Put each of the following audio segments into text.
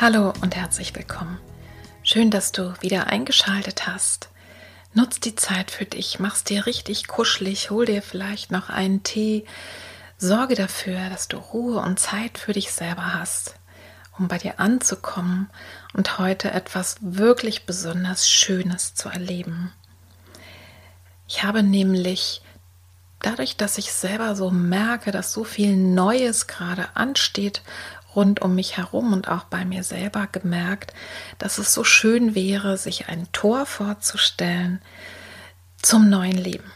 Hallo und herzlich willkommen. Schön, dass du wieder eingeschaltet hast. Nutz die Zeit für dich, mach's dir richtig kuschelig, hol dir vielleicht noch einen Tee. Sorge dafür, dass du Ruhe und Zeit für dich selber hast, um bei dir anzukommen und heute etwas wirklich besonders Schönes zu erleben. Ich habe nämlich dadurch, dass ich selber so merke, dass so viel Neues gerade ansteht rund um mich herum und auch bei mir selber gemerkt, dass es so schön wäre, sich ein Tor vorzustellen zum neuen Leben.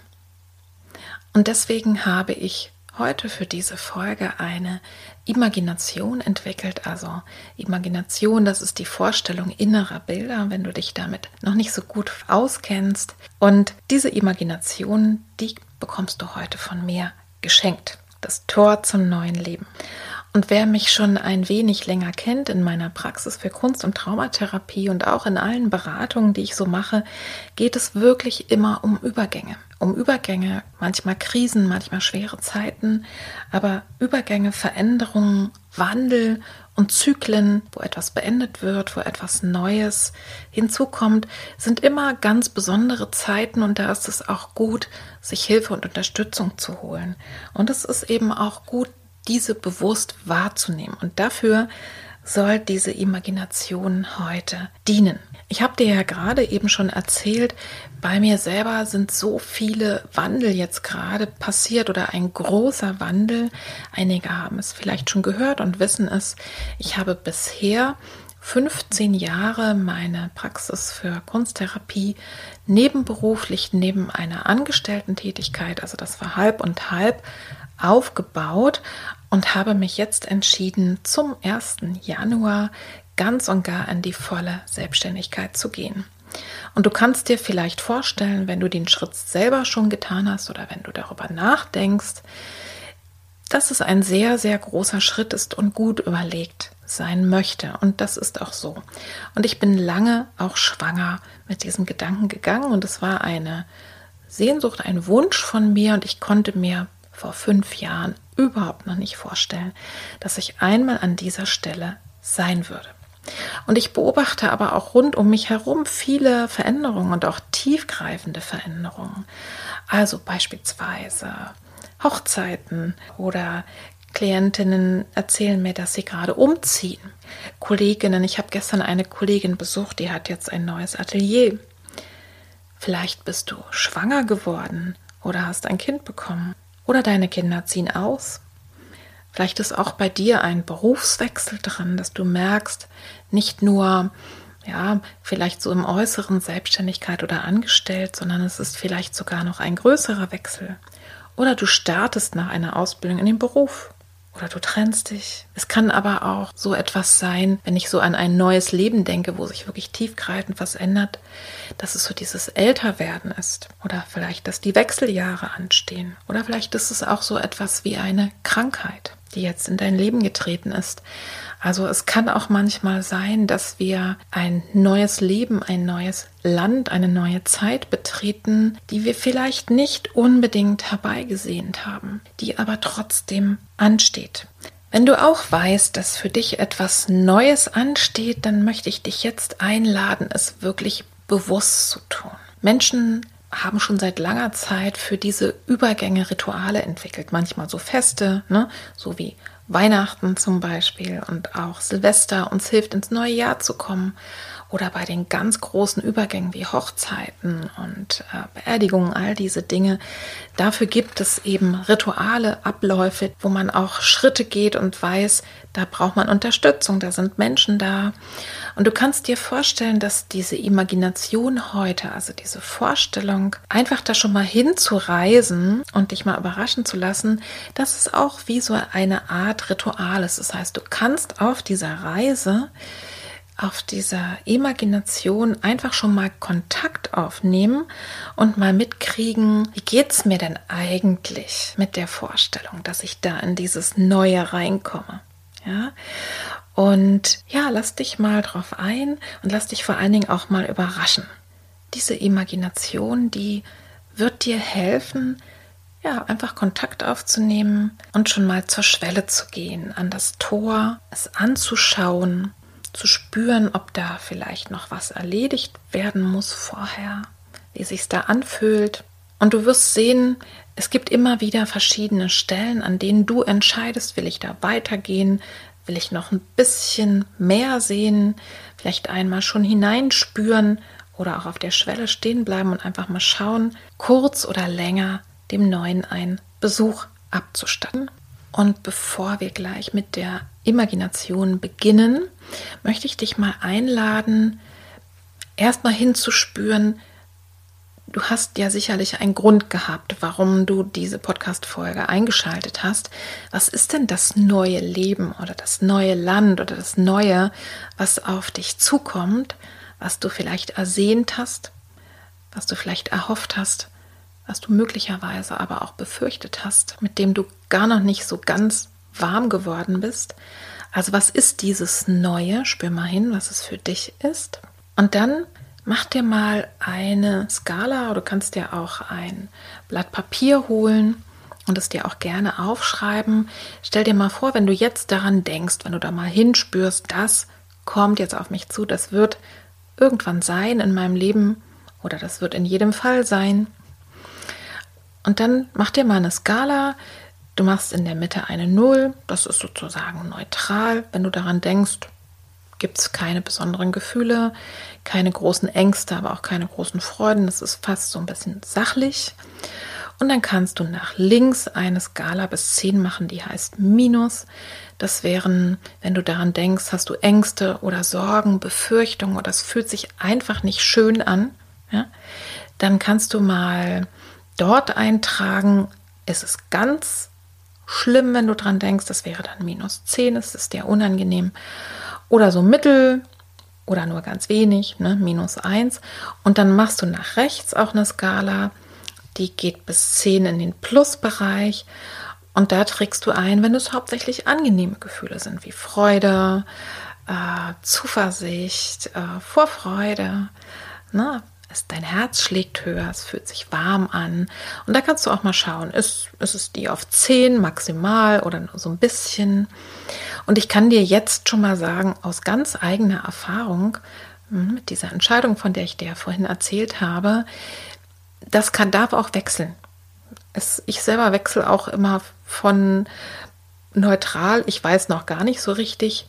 Und deswegen habe ich heute für diese Folge eine Imagination entwickelt. Also Imagination, das ist die Vorstellung innerer Bilder, wenn du dich damit noch nicht so gut auskennst. Und diese Imagination, die bekommst du heute von mir geschenkt. Das Tor zum neuen Leben. Und wer mich schon ein wenig länger kennt in meiner Praxis für Kunst- und Traumatherapie und auch in allen Beratungen, die ich so mache, geht es wirklich immer um Übergänge. Um Übergänge, manchmal Krisen, manchmal schwere Zeiten, aber Übergänge, Veränderungen, Wandel und Zyklen, wo etwas beendet wird, wo etwas Neues hinzukommt, sind immer ganz besondere Zeiten und da ist es auch gut, sich Hilfe und Unterstützung zu holen. Und es ist eben auch gut, diese bewusst wahrzunehmen. Und dafür soll diese Imagination heute dienen. Ich habe dir ja gerade eben schon erzählt, bei mir selber sind so viele Wandel jetzt gerade passiert oder ein großer Wandel. Einige haben es vielleicht schon gehört und wissen es. Ich habe bisher 15 Jahre meine Praxis für Kunsttherapie nebenberuflich neben einer Angestellten-Tätigkeit, also das war halb und halb, aufgebaut und habe mich jetzt entschieden, zum 1. Januar ganz und gar in die volle Selbstständigkeit zu gehen. Und du kannst dir vielleicht vorstellen, wenn du den Schritt selber schon getan hast oder wenn du darüber nachdenkst, dass es ein sehr, sehr großer Schritt ist und gut überlegt sein möchte. Und das ist auch so. Und ich bin lange auch schwanger mit diesem Gedanken gegangen und es war eine Sehnsucht, ein Wunsch von mir und ich konnte mir vor fünf Jahren überhaupt noch nicht vorstellen, dass ich einmal an dieser Stelle sein würde. Und ich beobachte aber auch rund um mich herum viele Veränderungen und auch tiefgreifende Veränderungen. Also beispielsweise Hochzeiten oder Klientinnen erzählen mir, dass sie gerade umziehen. Kolleginnen, ich habe gestern eine Kollegin besucht, die hat jetzt ein neues Atelier. Vielleicht bist du schwanger geworden oder hast ein Kind bekommen. Oder deine Kinder ziehen aus. Vielleicht ist auch bei dir ein Berufswechsel dran, dass du merkst, nicht nur, ja, vielleicht so im Äußeren Selbstständigkeit oder angestellt, sondern es ist vielleicht sogar noch ein größerer Wechsel. Oder du startest nach einer Ausbildung in den Beruf oder du trennst dich. Es kann aber auch so etwas sein, wenn ich so an ein neues Leben denke, wo sich wirklich tiefgreifend was ändert, dass es so dieses Älterwerden ist oder vielleicht, dass die Wechseljahre anstehen oder vielleicht ist es auch so etwas wie eine Krankheit, die jetzt in dein Leben getreten ist. Also es kann auch manchmal sein, dass wir ein neues Leben, ein neues Land, eine neue Zeit betreten, die wir vielleicht nicht unbedingt herbeigesehnt haben, die aber trotzdem ansteht. Wenn du auch weißt, dass für dich etwas Neues ansteht, dann möchte ich dich jetzt einladen, es wirklich bewusst zu tun. Menschen haben schon seit langer Zeit für diese Übergänge Rituale entwickelt. Manchmal so Feste, ne? so wie Weihnachten zum Beispiel und auch Silvester uns hilft, ins neue Jahr zu kommen oder bei den ganz großen Übergängen wie Hochzeiten und äh, Beerdigungen, all diese Dinge. Dafür gibt es eben Rituale, Abläufe, wo man auch Schritte geht und weiß, da braucht man Unterstützung, da sind Menschen da. Und du kannst dir vorstellen, dass diese Imagination heute, also diese Vorstellung, einfach da schon mal hinzureisen und dich mal überraschen zu lassen, das ist auch wie so eine Art Ritual ist. Das heißt, du kannst auf dieser Reise auf dieser Imagination einfach schon mal Kontakt aufnehmen und mal mitkriegen, wie geht es mir denn eigentlich mit der Vorstellung, dass ich da in dieses Neue reinkomme. Ja, und ja, lass dich mal drauf ein und lass dich vor allen Dingen auch mal überraschen. Diese Imagination, die wird dir helfen, ja, einfach Kontakt aufzunehmen und schon mal zur Schwelle zu gehen, an das Tor, es anzuschauen, zu spüren, ob da vielleicht noch was erledigt werden muss vorher, wie sich's da anfühlt. Und du wirst sehen, es gibt immer wieder verschiedene Stellen, an denen du entscheidest, will ich da weitergehen, will ich noch ein bisschen mehr sehen, vielleicht einmal schon hineinspüren oder auch auf der Schwelle stehen bleiben und einfach mal schauen, kurz oder länger dem Neuen einen Besuch abzustatten. Und bevor wir gleich mit der Imagination beginnen, möchte ich dich mal einladen, erstmal hinzuspüren, du hast ja sicherlich einen Grund gehabt, warum du diese Podcast-Folge eingeschaltet hast. Was ist denn das neue Leben oder das neue Land oder das Neue, was auf dich zukommt, was du vielleicht ersehnt hast, was du vielleicht erhofft hast? was du möglicherweise aber auch befürchtet hast, mit dem du gar noch nicht so ganz warm geworden bist. Also was ist dieses Neue? Spür mal hin, was es für dich ist. Und dann mach dir mal eine Skala oder du kannst dir auch ein Blatt Papier holen und es dir auch gerne aufschreiben. Stell dir mal vor, wenn du jetzt daran denkst, wenn du da mal hinspürst, das kommt jetzt auf mich zu, das wird irgendwann sein in meinem Leben oder das wird in jedem Fall sein. Und dann mach dir mal eine Skala. Du machst in der Mitte eine Null. Das ist sozusagen neutral. Wenn du daran denkst, gibt es keine besonderen Gefühle, keine großen Ängste, aber auch keine großen Freuden. Das ist fast so ein bisschen sachlich. Und dann kannst du nach links eine Skala bis 10 machen, die heißt Minus. Das wären, wenn du daran denkst, hast du Ängste oder Sorgen, Befürchtungen oder es fühlt sich einfach nicht schön an. Ja? Dann kannst du mal dort eintragen, ist es ganz schlimm, wenn du dran denkst, das wäre dann minus 10, es ist dir unangenehm. Oder so mittel oder nur ganz wenig, ne, minus 1. Und dann machst du nach rechts auch eine Skala, die geht bis 10 in den Plusbereich. Und da trägst du ein, wenn es hauptsächlich angenehme Gefühle sind, wie Freude, äh, Zuversicht, äh, Vorfreude, ne, es, dein Herz schlägt höher, es fühlt sich warm an. Und da kannst du auch mal schauen, ist, ist es die auf 10 maximal oder nur so ein bisschen. Und ich kann dir jetzt schon mal sagen, aus ganz eigener Erfahrung, hm, mit dieser Entscheidung, von der ich dir vorhin erzählt habe, das kann, darf auch wechseln. Es, ich selber wechsle auch immer von neutral, ich weiß noch gar nicht so richtig,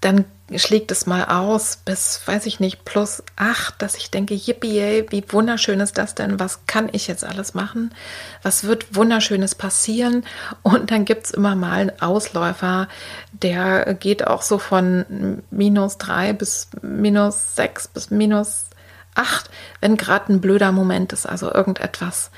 dann schlägt es mal aus bis, weiß ich nicht, plus acht, dass ich denke, yippie, wie wunderschön ist das denn? Was kann ich jetzt alles machen? Was wird wunderschönes passieren? Und dann gibt es immer mal einen Ausläufer, der geht auch so von minus drei bis minus sechs bis minus acht, wenn gerade ein blöder Moment ist, also irgendetwas,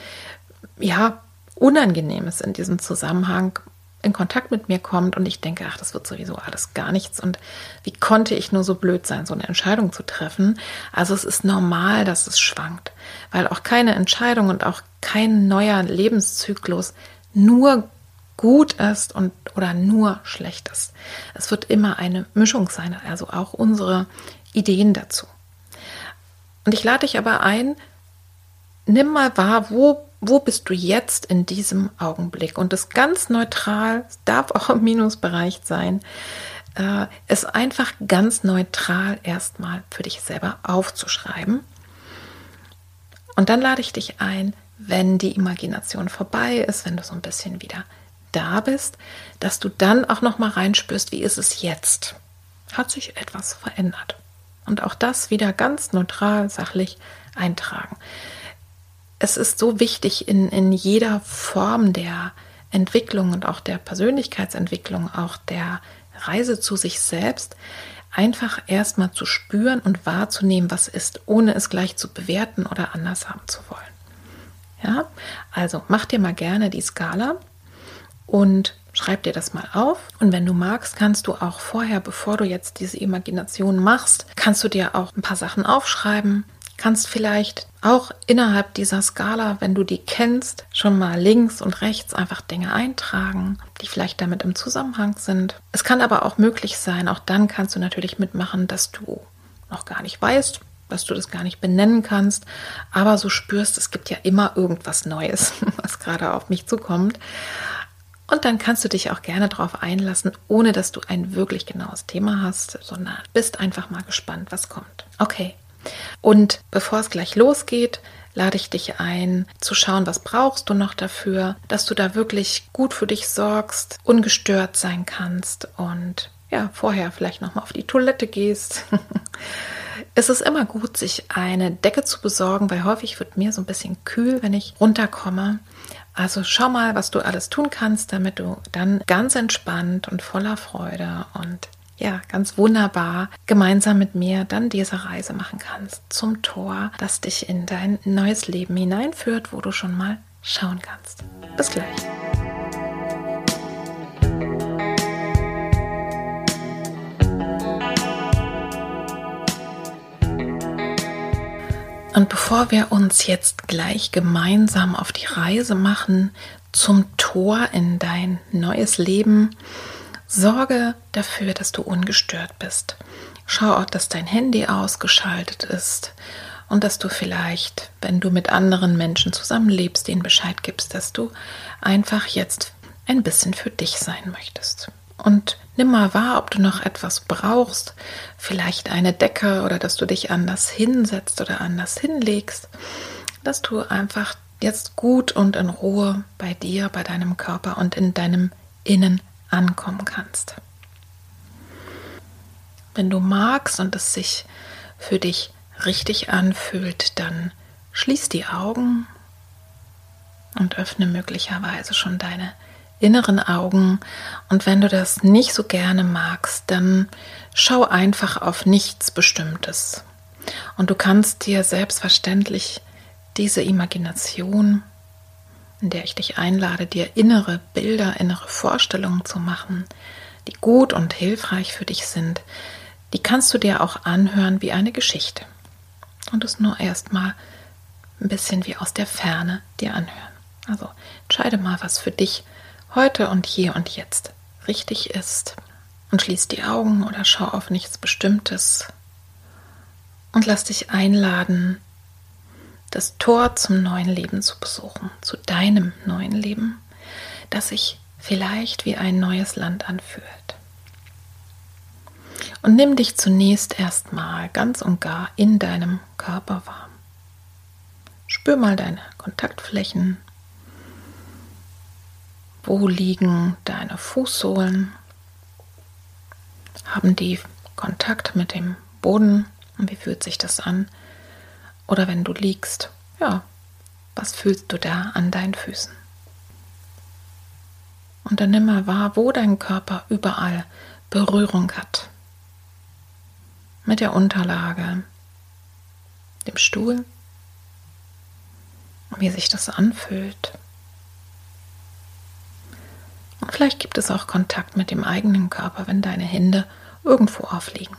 ja, Unangenehmes in diesem Zusammenhang in Kontakt mit mir kommt und ich denke, ach, das wird sowieso alles gar nichts und wie konnte ich nur so blöd sein, so eine Entscheidung zu treffen? Also es ist normal, dass es schwankt, weil auch keine Entscheidung und auch kein neuer Lebenszyklus nur gut ist und oder nur schlecht ist. Es wird immer eine Mischung sein, also auch unsere Ideen dazu. Und ich lade dich aber ein, nimm mal wahr, wo wo bist du jetzt in diesem Augenblick? Und das ganz neutral, darf auch im Minusbereich sein, äh, es einfach ganz neutral erstmal für dich selber aufzuschreiben. Und dann lade ich dich ein, wenn die Imagination vorbei ist, wenn du so ein bisschen wieder da bist, dass du dann auch noch mal reinspürst, wie ist es jetzt? Hat sich etwas verändert? Und auch das wieder ganz neutral, sachlich eintragen. Es ist so wichtig in, in jeder Form der Entwicklung und auch der Persönlichkeitsentwicklung, auch der Reise zu sich selbst, einfach erstmal zu spüren und wahrzunehmen, was ist, ohne es gleich zu bewerten oder anders haben zu wollen. Ja, also mach dir mal gerne die Skala und schreib dir das mal auf. Und wenn du magst, kannst du auch vorher, bevor du jetzt diese Imagination machst, kannst du dir auch ein paar Sachen aufschreiben. Kannst vielleicht auch innerhalb dieser Skala, wenn du die kennst, schon mal links und rechts einfach Dinge eintragen, die vielleicht damit im Zusammenhang sind. Es kann aber auch möglich sein, auch dann kannst du natürlich mitmachen, dass du noch gar nicht weißt, dass du das gar nicht benennen kannst, aber so spürst, es gibt ja immer irgendwas Neues, was gerade auf mich zukommt. Und dann kannst du dich auch gerne darauf einlassen, ohne dass du ein wirklich genaues Thema hast, sondern bist einfach mal gespannt, was kommt. Okay. Und bevor es gleich losgeht, lade ich dich ein, zu schauen, was brauchst du noch dafür, dass du da wirklich gut für dich sorgst, ungestört sein kannst und ja, vorher vielleicht nochmal auf die Toilette gehst. es ist immer gut, sich eine Decke zu besorgen, weil häufig wird mir so ein bisschen kühl, wenn ich runterkomme. Also schau mal, was du alles tun kannst, damit du dann ganz entspannt und voller Freude und ja, ganz wunderbar gemeinsam mit mir dann diese Reise machen kannst zum Tor, das dich in dein neues Leben hineinführt, wo du schon mal schauen kannst. Bis gleich. Und bevor wir uns jetzt gleich gemeinsam auf die Reise machen zum Tor in dein neues Leben, sorge dafür, dass du ungestört bist. Schau auch, dass dein Handy ausgeschaltet ist und dass du vielleicht, wenn du mit anderen Menschen zusammenlebst, ihnen Bescheid gibst, dass du einfach jetzt ein bisschen für dich sein möchtest. Und Nimm mal wahr, ob du noch etwas brauchst, vielleicht eine Decke oder dass du dich anders hinsetzt oder anders hinlegst, dass du einfach jetzt gut und in Ruhe bei dir, bei deinem Körper und in deinem Innen ankommen kannst. Wenn du magst und es sich für dich richtig anfühlt, dann schließ die Augen und öffne möglicherweise schon deine inneren Augen. Und wenn du das nicht so gerne magst, dann schau einfach auf nichts Bestimmtes. Und du kannst dir selbstverständlich diese Imagination, in der ich dich einlade, dir innere Bilder, innere Vorstellungen zu machen, die gut und hilfreich für dich sind, die kannst du dir auch anhören wie eine Geschichte. Und es nur erstmal ein bisschen wie aus der Ferne dir anhören. Also entscheide mal, was für dich heute und hier und jetzt richtig ist. Und schließ die Augen oder schau auf nichts Bestimmtes und lass dich einladen, das Tor zum neuen Leben zu besuchen, zu deinem neuen Leben, das sich vielleicht wie ein neues Land anfühlt. Und nimm dich zunächst erstmal ganz und gar in deinem Körper warm. Spür mal deine Kontaktflächen, wo liegen deine Fußsohlen? Haben die Kontakt mit dem Boden? Und wie fühlt sich das an? Oder wenn du liegst, ja, was fühlst du da an deinen Füßen? Und dann nimm mal wahr, wo dein Körper überall Berührung hat. Mit der Unterlage, dem Stuhl, wie sich das anfühlt. Und vielleicht gibt es auch Kontakt mit dem eigenen Körper, wenn deine Hände irgendwo aufliegen.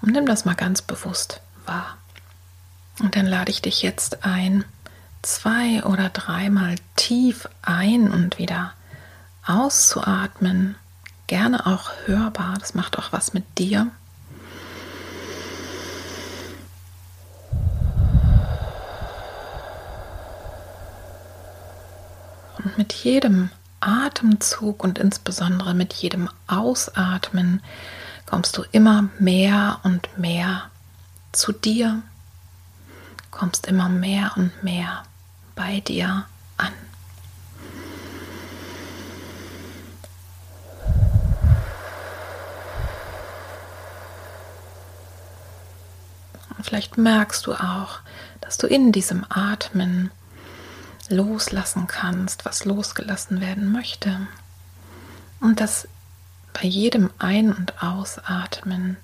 Und nimm das mal ganz bewusst wahr. Und dann lade ich dich jetzt ein, zwei oder dreimal tief ein und wieder auszuatmen. Gerne auch hörbar, das macht auch was mit dir. Und mit jedem Atemzug und insbesondere mit jedem Ausatmen kommst du immer mehr und mehr zu dir, kommst immer mehr und mehr bei dir an. Und vielleicht merkst du auch, dass du in diesem Atmen loslassen kannst, was losgelassen werden möchte. Und dass bei jedem Ein- und Ausatmen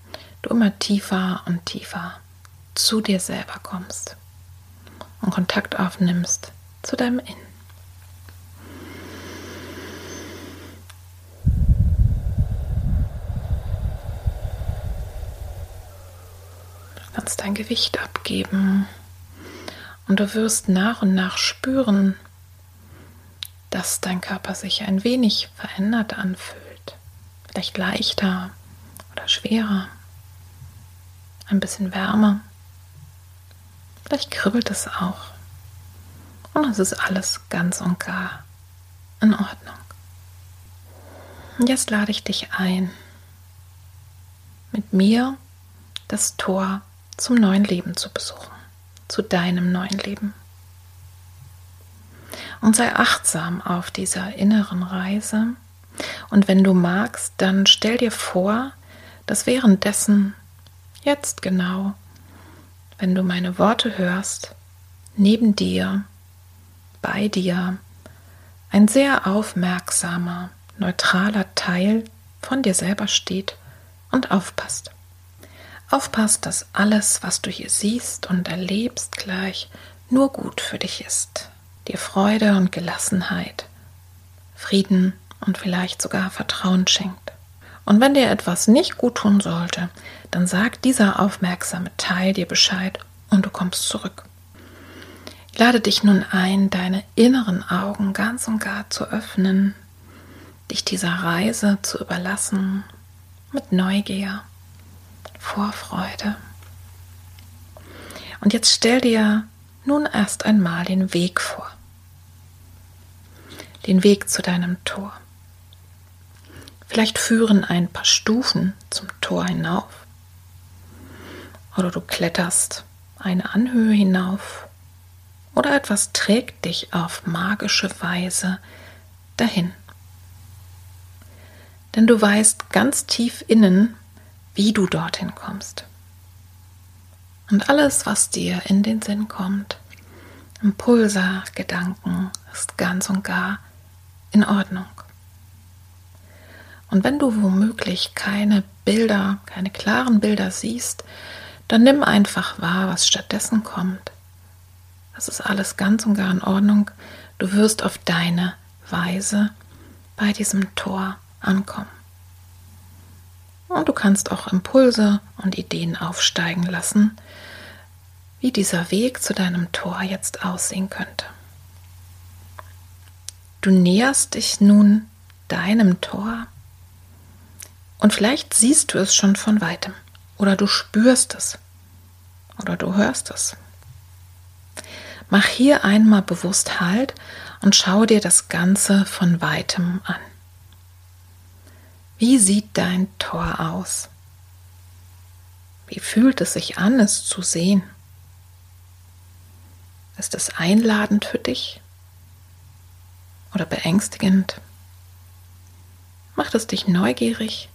du immer tiefer und tiefer zu dir selber kommst und Kontakt aufnimmst zu deinem Innen. Du kannst dein Gewicht abgeben und du wirst nach und nach spüren, dass dein Körper sich ein wenig verändert anfühlt. Vielleicht leichter oder schwerer, ein bisschen wärmer. Vielleicht kribbelt es auch. Und es ist alles ganz und gar in Ordnung. Und jetzt lade ich dich ein, mit mir das Tor zum neuen Leben zu besuchen, zu deinem neuen Leben. Und sei achtsam auf dieser inneren Reise. Und wenn du magst, dann stell dir vor, dass währenddessen, jetzt genau, wenn du meine Worte hörst, neben dir, bei dir, ein sehr aufmerksamer, neutraler Teil von dir selber steht und aufpasst. Aufpasst, dass alles, was du hier siehst und erlebst, gleich nur gut für dich ist, dir Freude und Gelassenheit, Frieden und vielleicht sogar Vertrauen schenkt. Und wenn dir etwas nicht gut tun sollte, dann sagt dieser aufmerksame Teil dir Bescheid und du kommst zurück. Ich lade dich nun ein, deine inneren Augen ganz und gar zu öffnen, dich dieser Reise zu überlassen mit Neugier, Vorfreude. Und jetzt stell dir nun erst einmal den Weg vor. Den Weg zu deinem Tor. Vielleicht führen ein paar Stufen zum Tor hinauf. Oder du kletterst eine Anhöhe hinauf. Oder etwas trägt dich auf magische Weise dahin. Denn du weißt ganz tief innen, wie du dorthin kommst. Und alles, was dir in den Sinn kommt, Impulse, Gedanken, ist ganz und gar in Ordnung. Und wenn du womöglich keine Bilder, keine klaren Bilder siehst, dann nimm einfach wahr, was stattdessen kommt. Das ist alles ganz und gar in Ordnung. Du wirst auf deine Weise bei diesem Tor ankommen. Und du kannst auch Impulse und Ideen aufsteigen lassen, wie dieser Weg zu deinem Tor jetzt aussehen könnte. Du näherst dich nun deinem Tor und vielleicht siehst du es schon von weitem oder du spürst es oder du hörst es. Mach hier einmal bewusst Halt und schau dir das Ganze von weitem an. Wie sieht dein Tor aus? Wie fühlt es sich an, es zu sehen? Ist es einladend für dich oder beängstigend? Macht es dich neugierig?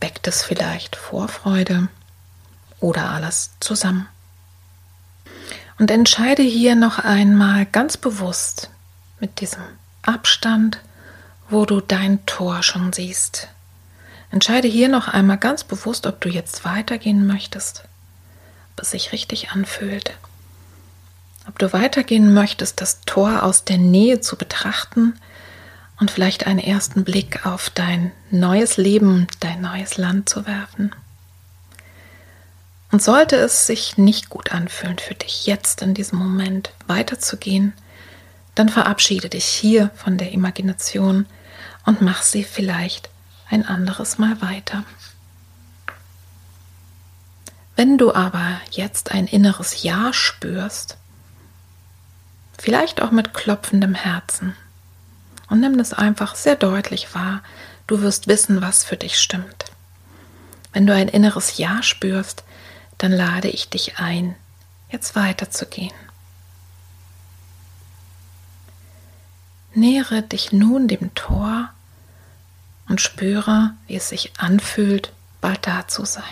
Weckt es vielleicht Vorfreude oder alles zusammen? Und entscheide hier noch einmal ganz bewusst mit diesem Abstand, wo du dein Tor schon siehst. Entscheide hier noch einmal ganz bewusst, ob du jetzt weitergehen möchtest, ob es sich richtig anfühlt, ob du weitergehen möchtest, das Tor aus der Nähe zu betrachten und vielleicht einen ersten Blick auf dein neues Leben, dein neues Land zu werfen. Und sollte es sich nicht gut anfühlen für dich, jetzt in diesem Moment weiterzugehen, dann verabschiede dich hier von der Imagination und mach sie vielleicht ein anderes Mal weiter. Wenn du aber jetzt ein inneres Ja spürst, vielleicht auch mit klopfendem Herzen, und nimm das einfach sehr deutlich wahr. Du wirst wissen, was für dich stimmt. Wenn du ein inneres Ja spürst, dann lade ich dich ein, jetzt weiterzugehen. Nähere dich nun dem Tor und spüre, wie es sich anfühlt, bald da zu sein.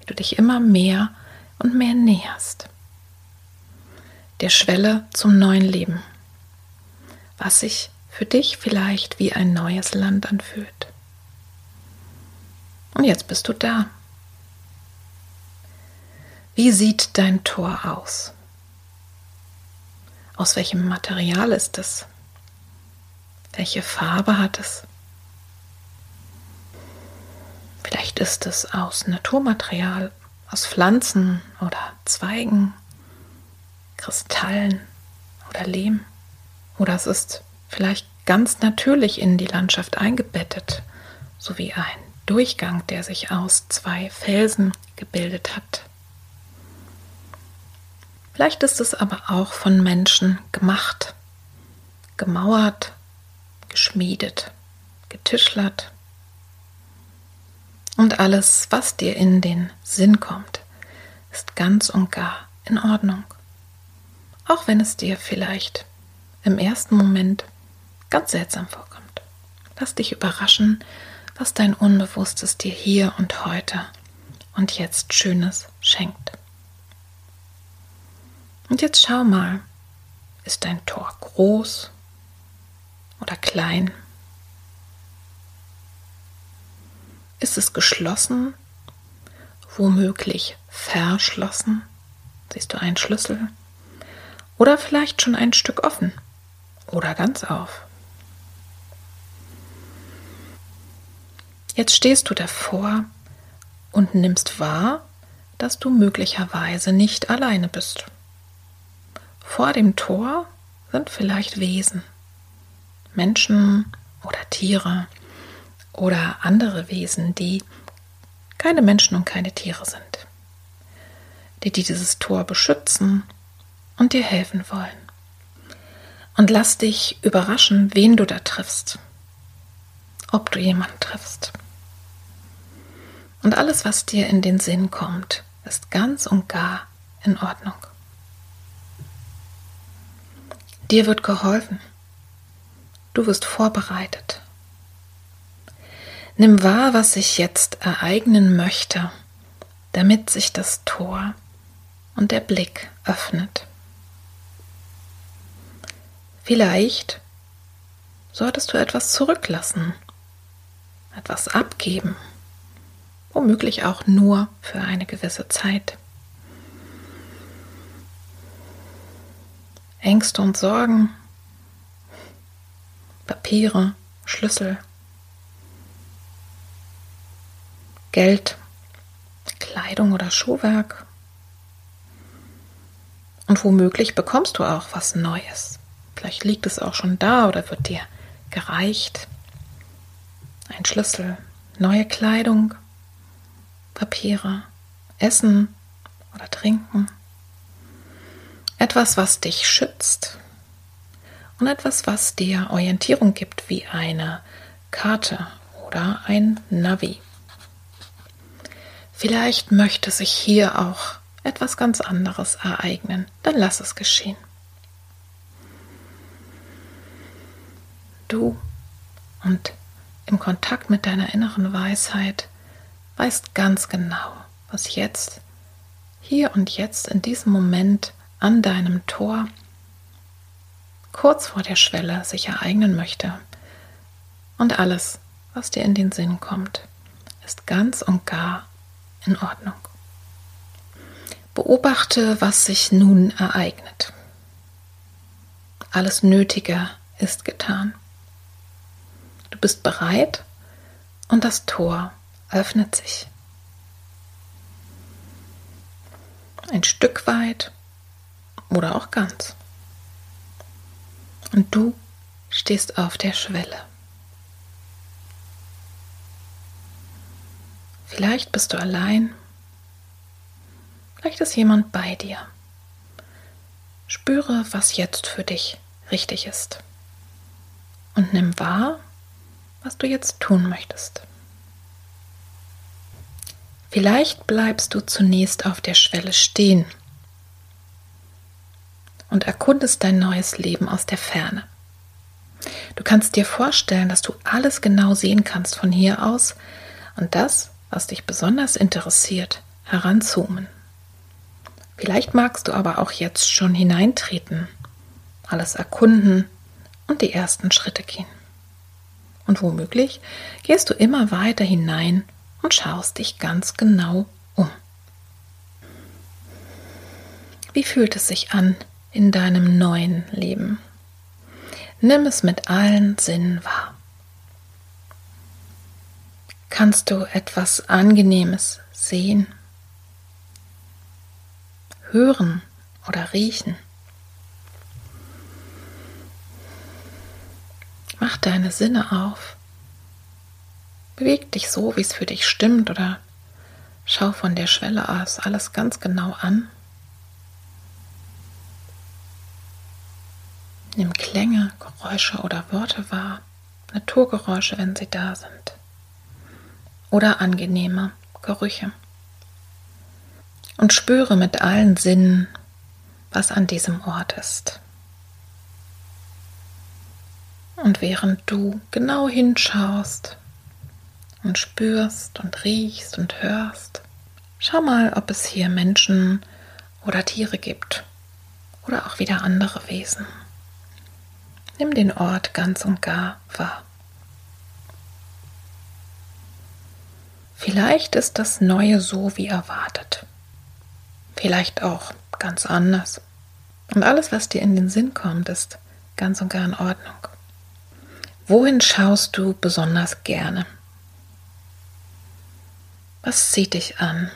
Wie du dich immer mehr und mehr näherst. Der Schwelle zum neuen Leben, was sich für dich vielleicht wie ein neues Land anfühlt. Und jetzt bist du da. Wie sieht dein Tor aus? Aus welchem Material ist es? Welche Farbe hat es? Vielleicht ist es aus Naturmaterial, aus Pflanzen oder Zweigen, Kristallen oder Lehm. Oder es ist vielleicht ganz natürlich in die Landschaft eingebettet, so wie ein Durchgang, der sich aus zwei Felsen gebildet hat. Vielleicht ist es aber auch von Menschen gemacht, gemauert, geschmiedet, getischlert. Und alles, was dir in den Sinn kommt, ist ganz und gar in Ordnung. Auch wenn es dir vielleicht im ersten Moment ganz seltsam vorkommt. Lass dich überraschen, was dein Unbewusstes dir hier und heute und jetzt Schönes schenkt. Und jetzt schau mal, ist dein Tor groß oder klein? Ist es geschlossen, womöglich verschlossen? Siehst du einen Schlüssel? Oder vielleicht schon ein Stück offen oder ganz auf? Jetzt stehst du davor und nimmst wahr, dass du möglicherweise nicht alleine bist. Vor dem Tor sind vielleicht Wesen, Menschen oder Tiere oder andere Wesen, die keine Menschen und keine Tiere sind, die dieses Tor beschützen und dir helfen wollen. Und lass dich überraschen, wen du da triffst, ob du jemanden triffst. Und alles, was dir in den Sinn kommt, ist ganz und gar in Ordnung. Dir wird geholfen. Du wirst vorbereitet. Nimm wahr, was sich jetzt ereignen möchte, damit sich das Tor und der Blick öffnet. Vielleicht solltest du etwas zurücklassen, etwas abgeben, womöglich auch nur für eine gewisse Zeit. Ängste und Sorgen, Papiere, Schlüssel, Geld, Kleidung oder Schuhwerk. Und womöglich bekommst du auch was Neues. Vielleicht liegt es auch schon da oder wird dir gereicht. Ein Schlüssel, neue Kleidung, Papiere, Essen oder Trinken etwas, was dich schützt und etwas, was dir Orientierung gibt, wie eine Karte oder ein Navi. Vielleicht möchte sich hier auch etwas ganz anderes ereignen, dann lass es geschehen. Du und im Kontakt mit deiner inneren Weisheit weißt ganz genau, was jetzt, hier und jetzt in diesem Moment an deinem Tor kurz vor der Schwelle sich ereignen möchte. Und alles, was dir in den Sinn kommt, ist ganz und gar in Ordnung. Beobachte, was sich nun ereignet. Alles Nötige ist getan. Du bist bereit und das Tor öffnet sich. Ein Stück weit oder auch ganz. Und du stehst auf der Schwelle. Vielleicht bist du allein, vielleicht ist jemand bei dir. Spüre, was jetzt für dich richtig ist. Und nimm wahr, was du jetzt tun möchtest. Vielleicht bleibst du zunächst auf der Schwelle stehen und erkundest dein neues Leben aus der Ferne. Du kannst dir vorstellen, dass du alles genau sehen kannst von hier aus und das, was dich besonders interessiert, heranzoomen. Vielleicht magst du aber auch jetzt schon hineintreten, alles erkunden und die ersten Schritte gehen. Und womöglich gehst du immer weiter hinein und schaust dich ganz genau um. Wie fühlt es sich an in deinem neuen Leben? Nimm es mit allen Sinnen wahr. Kannst du etwas Angenehmes sehen, hören oder riechen? Mach deine Sinne auf. Beweg dich so, wie es für dich stimmt oder schau von der Schwelle aus alles ganz genau an. Nimm Klänge, Geräusche oder Worte wahr, Naturgeräusche, wenn sie da sind. Oder angenehme Gerüche. Und spüre mit allen Sinnen, was an diesem Ort ist. Und während du genau hinschaust und spürst und riechst und hörst, schau mal, ob es hier Menschen oder Tiere gibt oder auch wieder andere Wesen. Nimm den Ort ganz und gar wahr. Vielleicht ist das Neue so wie erwartet. Vielleicht auch ganz anders. Und alles, was dir in den Sinn kommt, ist ganz und gar in Ordnung. Wohin schaust du besonders gerne? Was zieht dich an?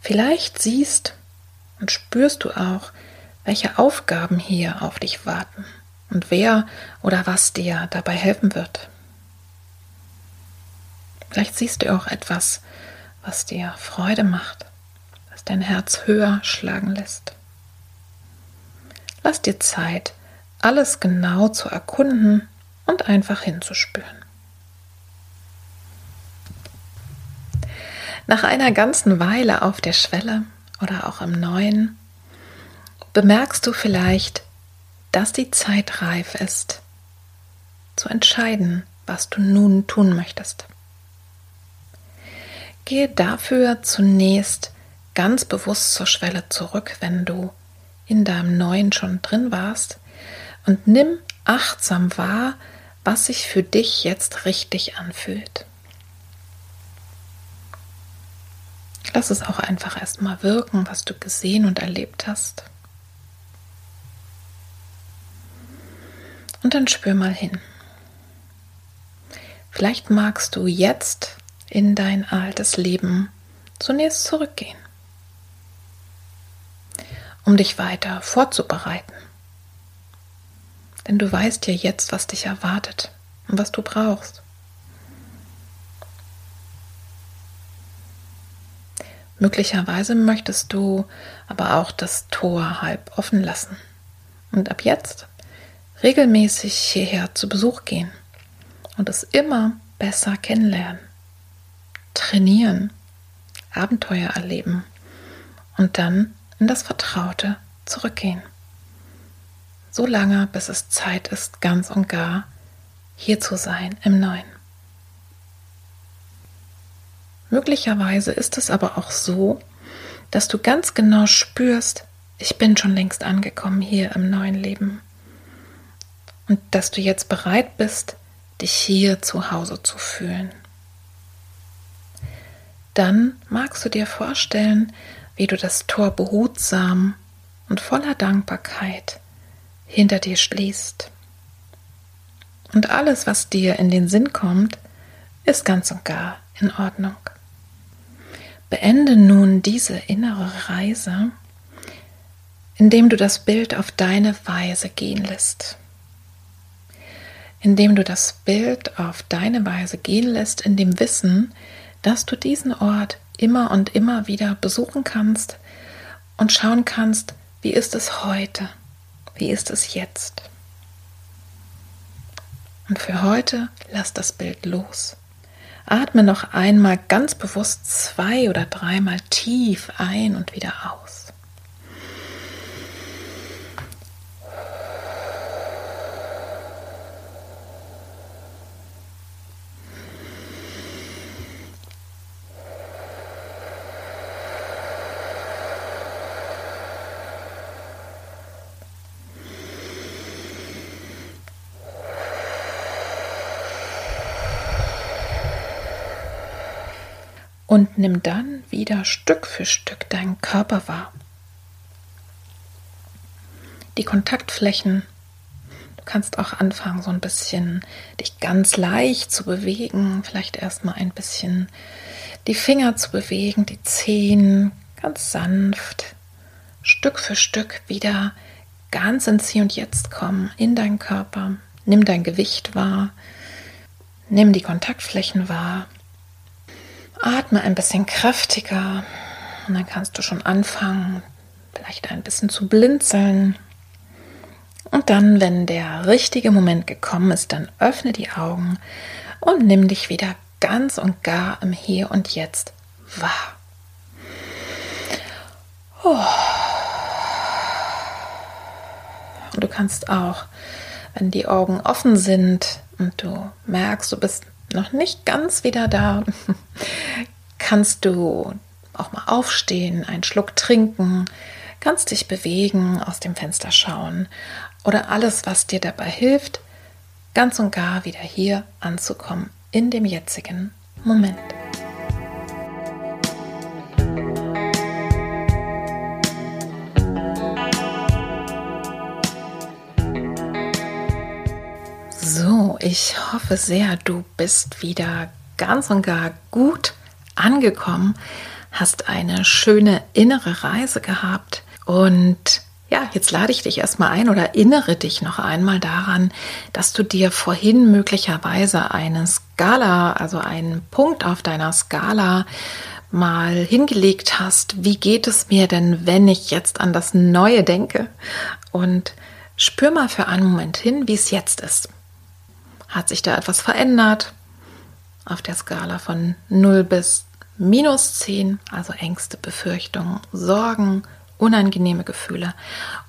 Vielleicht siehst und spürst du auch, welche Aufgaben hier auf dich warten und wer oder was dir dabei helfen wird. Vielleicht siehst du auch etwas, was dir Freude macht, was dein Herz höher schlagen lässt. Lass dir Zeit, alles genau zu erkunden und einfach hinzuspüren. Nach einer ganzen Weile auf der Schwelle oder auch im Neuen bemerkst du vielleicht, dass die Zeit reif ist, zu entscheiden, was du nun tun möchtest. Gehe dafür zunächst ganz bewusst zur Schwelle zurück, wenn du in deinem Neuen schon drin warst, und nimm achtsam wahr, was sich für dich jetzt richtig anfühlt. Lass es auch einfach erstmal wirken, was du gesehen und erlebt hast. Und dann spür mal hin. Vielleicht magst du jetzt in dein altes Leben zunächst zurückgehen, um dich weiter vorzubereiten. Denn du weißt ja jetzt, was dich erwartet und was du brauchst. Möglicherweise möchtest du aber auch das Tor halb offen lassen und ab jetzt regelmäßig hierher zu Besuch gehen und es immer besser kennenlernen, trainieren, Abenteuer erleben und dann in das Vertraute zurückgehen. So lange, bis es Zeit ist, ganz und gar hier zu sein im Neuen. Möglicherweise ist es aber auch so, dass du ganz genau spürst, ich bin schon längst angekommen hier im neuen Leben und dass du jetzt bereit bist, dich hier zu Hause zu fühlen. Dann magst du dir vorstellen, wie du das Tor behutsam und voller Dankbarkeit hinter dir schließt. Und alles, was dir in den Sinn kommt, ist ganz und gar in Ordnung. Beende nun diese innere Reise, indem du das Bild auf deine Weise gehen lässt indem du das Bild auf deine Weise gehen lässt, in dem Wissen, dass du diesen Ort immer und immer wieder besuchen kannst und schauen kannst, wie ist es heute, wie ist es jetzt. Und für heute lass das Bild los. Atme noch einmal ganz bewusst zwei oder dreimal tief ein und wieder aus. Und nimm dann wieder Stück für Stück deinen Körper wahr. Die Kontaktflächen. Du kannst auch anfangen, so ein bisschen dich ganz leicht zu bewegen. Vielleicht erstmal ein bisschen die Finger zu bewegen, die Zehen ganz sanft, Stück für Stück wieder ganz ins Hier und Jetzt kommen, in deinen Körper. Nimm dein Gewicht wahr, nimm die Kontaktflächen wahr, atme ein bisschen kräftiger und dann kannst du schon anfangen, vielleicht ein bisschen zu blinzeln. Und dann, wenn der richtige Moment gekommen ist, dann öffne die Augen und nimm dich wieder ganz und gar im Hier und Jetzt wahr. Oh. Und du kannst auch, wenn die Augen offen sind und du merkst, du bist noch nicht ganz wieder da, kannst du auch mal aufstehen, einen Schluck trinken, kannst dich bewegen, aus dem Fenster schauen oder alles, was dir dabei hilft, ganz und gar wieder hier anzukommen in dem jetzigen Moment. Ich hoffe sehr, du bist wieder ganz und gar gut angekommen, hast eine schöne innere Reise gehabt und ja, jetzt lade ich dich erstmal ein oder erinnere dich noch einmal daran, dass du dir vorhin möglicherweise eine Skala, also einen Punkt auf deiner Skala mal hingelegt hast. Wie geht es mir denn, wenn ich jetzt an das Neue denke? Und spür mal für einen Moment hin, wie es jetzt ist. Hat sich da etwas verändert? Auf der Skala von 0 bis minus 10, also Ängste, Befürchtungen, Sorgen, unangenehme Gefühle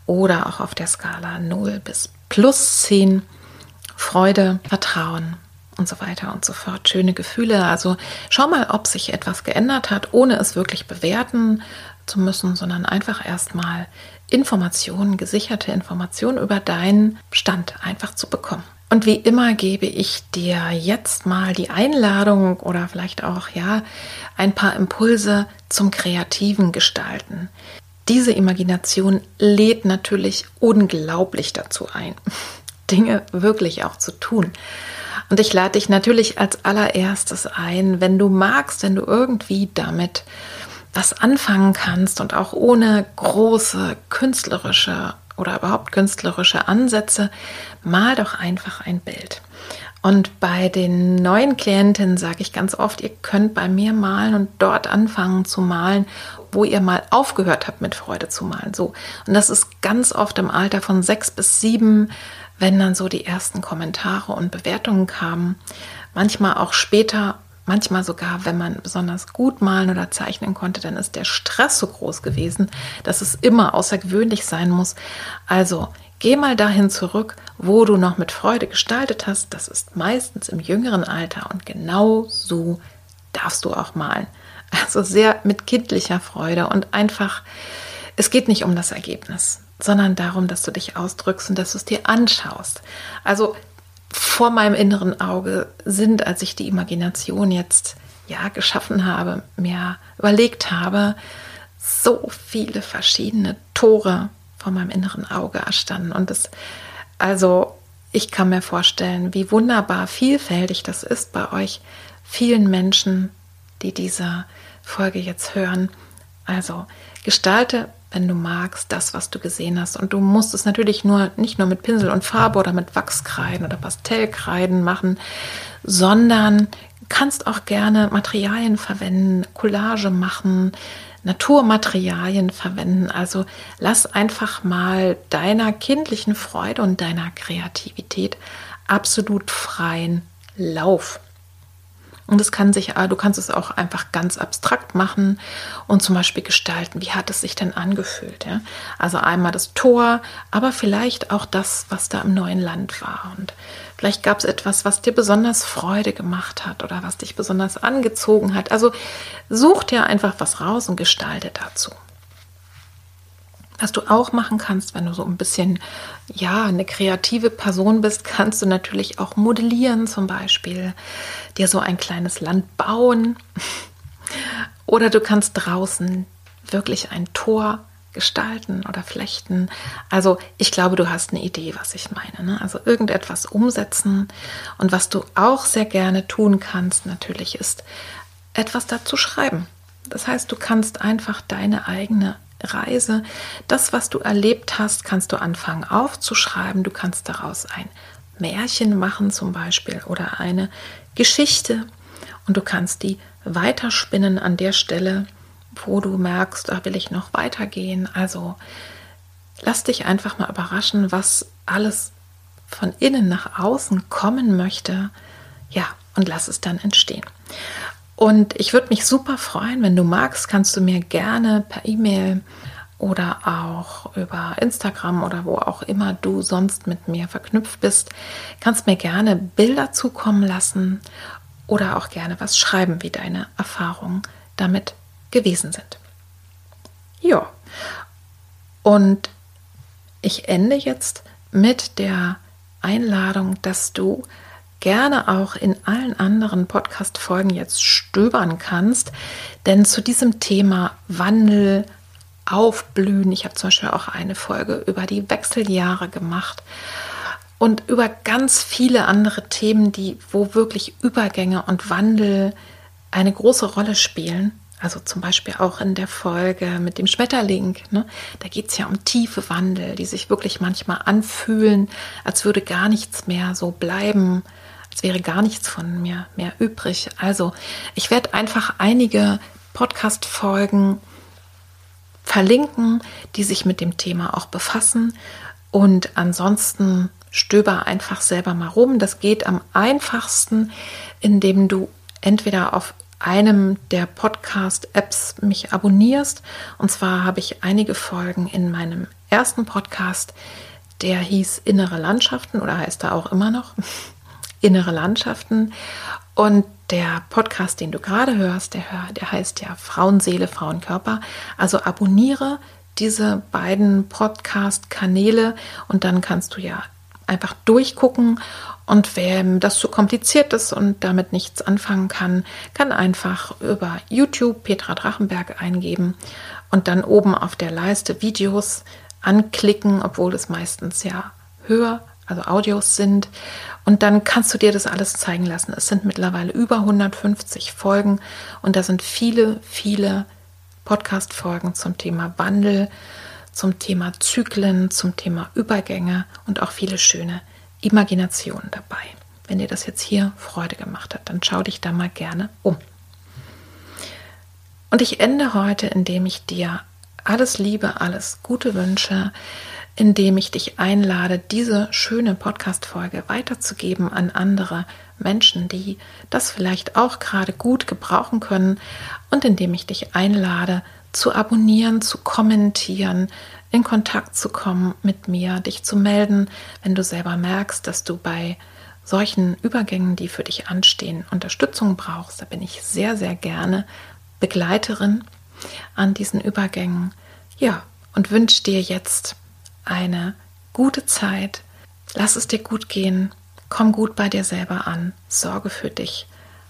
oder auch auf der Skala 0 bis plus 10 Freude, Vertrauen und so weiter und so fort. Schöne Gefühle. Also schau mal, ob sich etwas geändert hat, ohne es wirklich bewerten zu müssen, sondern einfach erstmal Informationen, gesicherte Informationen über deinen Stand einfach zu bekommen. Und wie immer gebe ich dir jetzt mal die Einladung oder vielleicht auch ja ein paar Impulse zum kreativen Gestalten diese Imagination lädt natürlich unglaublich dazu ein, Dinge wirklich auch zu tun. Und ich lade dich natürlich als allererstes ein, wenn du magst, wenn du irgendwie damit was anfangen kannst und auch ohne große künstlerische oder überhaupt künstlerische Ansätze, mal doch einfach ein Bild. Und bei den neuen Klientinnen sage ich ganz oft, ihr könnt bei mir malen und dort anfangen zu malen, wo ihr mal aufgehört habt, mit Freude zu malen. So. Und das ist ganz oft im Alter von sechs bis sieben, wenn dann so die ersten Kommentare und Bewertungen kamen. Manchmal auch später, manchmal sogar, wenn man besonders gut malen oder zeichnen konnte, dann ist der Stress so groß gewesen, dass es immer außergewöhnlich sein muss. Also Geh mal dahin zurück, wo du noch mit Freude gestaltet hast. Das ist meistens im jüngeren Alter und genau so darfst du auch malen. Also sehr mit kindlicher Freude und einfach, es geht nicht um das Ergebnis, sondern darum, dass du dich ausdrückst und dass du es dir anschaust. Also vor meinem inneren Auge sind, als ich die Imagination jetzt ja geschaffen habe, mir überlegt habe, so viele verschiedene Tore vor meinem inneren Auge erstanden. Und das, also ich kann mir vorstellen, wie wunderbar vielfältig das ist bei euch vielen Menschen, die diese Folge jetzt hören. Also gestalte, wenn du magst, das, was du gesehen hast. Und du musst es natürlich nur nicht nur mit Pinsel und Farbe oder mit Wachskreiden oder Pastellkreiden machen, sondern kannst auch gerne Materialien verwenden, Collage machen, Naturmaterialien verwenden. Also lass einfach mal deiner kindlichen Freude und deiner Kreativität absolut freien Lauf. Und es kann sich, du kannst es auch einfach ganz abstrakt machen und zum Beispiel gestalten. Wie hat es sich denn angefühlt? Ja? Also einmal das Tor, aber vielleicht auch das, was da im neuen Land war. Und vielleicht gab es etwas, was dir besonders Freude gemacht hat oder was dich besonders angezogen hat. Also such dir einfach was raus und gestalte dazu. Was du auch machen kannst, wenn du so ein bisschen, ja, eine kreative Person bist, kannst du natürlich auch modellieren zum Beispiel, dir so ein kleines Land bauen. Oder du kannst draußen wirklich ein Tor gestalten oder flechten. Also ich glaube, du hast eine Idee, was ich meine. Ne? Also irgendetwas umsetzen. Und was du auch sehr gerne tun kannst, natürlich, ist etwas dazu schreiben. Das heißt, du kannst einfach deine eigene Reise, das, was du erlebt hast, kannst du anfangen aufzuschreiben. Du kannst daraus ein Märchen machen zum Beispiel oder eine Geschichte und du kannst die weiterspinnen an der Stelle, wo du merkst, da will ich noch weitergehen. Also lass dich einfach mal überraschen, was alles von innen nach außen kommen möchte. Ja, und lass es dann entstehen. Und ich würde mich super freuen, wenn du magst, kannst du mir gerne per E-Mail oder auch über Instagram oder wo auch immer du sonst mit mir verknüpft bist, kannst mir gerne Bilder zukommen lassen oder auch gerne was schreiben, wie deine Erfahrungen damit gewesen sind. Ja, und ich ende jetzt mit der Einladung, dass du gerne auch in allen anderen Podcast-Folgen jetzt stöbern kannst, denn zu diesem Thema Wandel, Aufblühen, ich habe zum Beispiel auch eine Folge über die Wechseljahre gemacht und über ganz viele andere Themen, die, wo wirklich Übergänge und Wandel eine große Rolle spielen. Also zum Beispiel auch in der Folge mit dem Schmetterling. Ne? Da geht es ja um tiefe Wandel, die sich wirklich manchmal anfühlen, als würde gar nichts mehr so bleiben, als wäre gar nichts von mir mehr übrig. Also ich werde einfach einige Podcast-Folgen verlinken, die sich mit dem Thema auch befassen. Und ansonsten stöber einfach selber mal rum. Das geht am einfachsten, indem du entweder auf einem der Podcast-Apps mich abonnierst. Und zwar habe ich einige Folgen in meinem ersten Podcast, der hieß Innere Landschaften oder heißt er auch immer noch Innere Landschaften. Und der Podcast, den du gerade hörst, der, der heißt ja Frauenseele, Frauenkörper. Also abonniere diese beiden Podcast-Kanäle und dann kannst du ja einfach durchgucken und wem das zu kompliziert ist und damit nichts anfangen kann, kann einfach über YouTube Petra Drachenberg eingeben und dann oben auf der Leiste Videos anklicken, obwohl es meistens ja höher, also Audios sind. Und dann kannst du dir das alles zeigen lassen. Es sind mittlerweile über 150 Folgen und da sind viele, viele Podcast-Folgen zum Thema Wandel, zum Thema Zyklen, zum Thema Übergänge und auch viele schöne Imaginationen dabei. Wenn dir das jetzt hier Freude gemacht hat, dann schau dich da mal gerne um. Und ich ende heute, indem ich dir alles Liebe, alles Gute wünsche, indem ich dich einlade, diese schöne Podcast-Folge weiterzugeben an andere Menschen, die das vielleicht auch gerade gut gebrauchen können und indem ich dich einlade, zu abonnieren, zu kommentieren, in Kontakt zu kommen mit mir, dich zu melden, wenn du selber merkst, dass du bei solchen Übergängen, die für dich anstehen, Unterstützung brauchst. Da bin ich sehr, sehr gerne Begleiterin an diesen Übergängen. Ja, und wünsche dir jetzt eine gute Zeit. Lass es dir gut gehen. Komm gut bei dir selber an. Sorge für dich.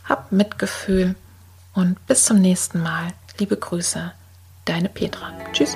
Hab Mitgefühl und bis zum nächsten Mal. Liebe Grüße, deine Petra. Tschüss.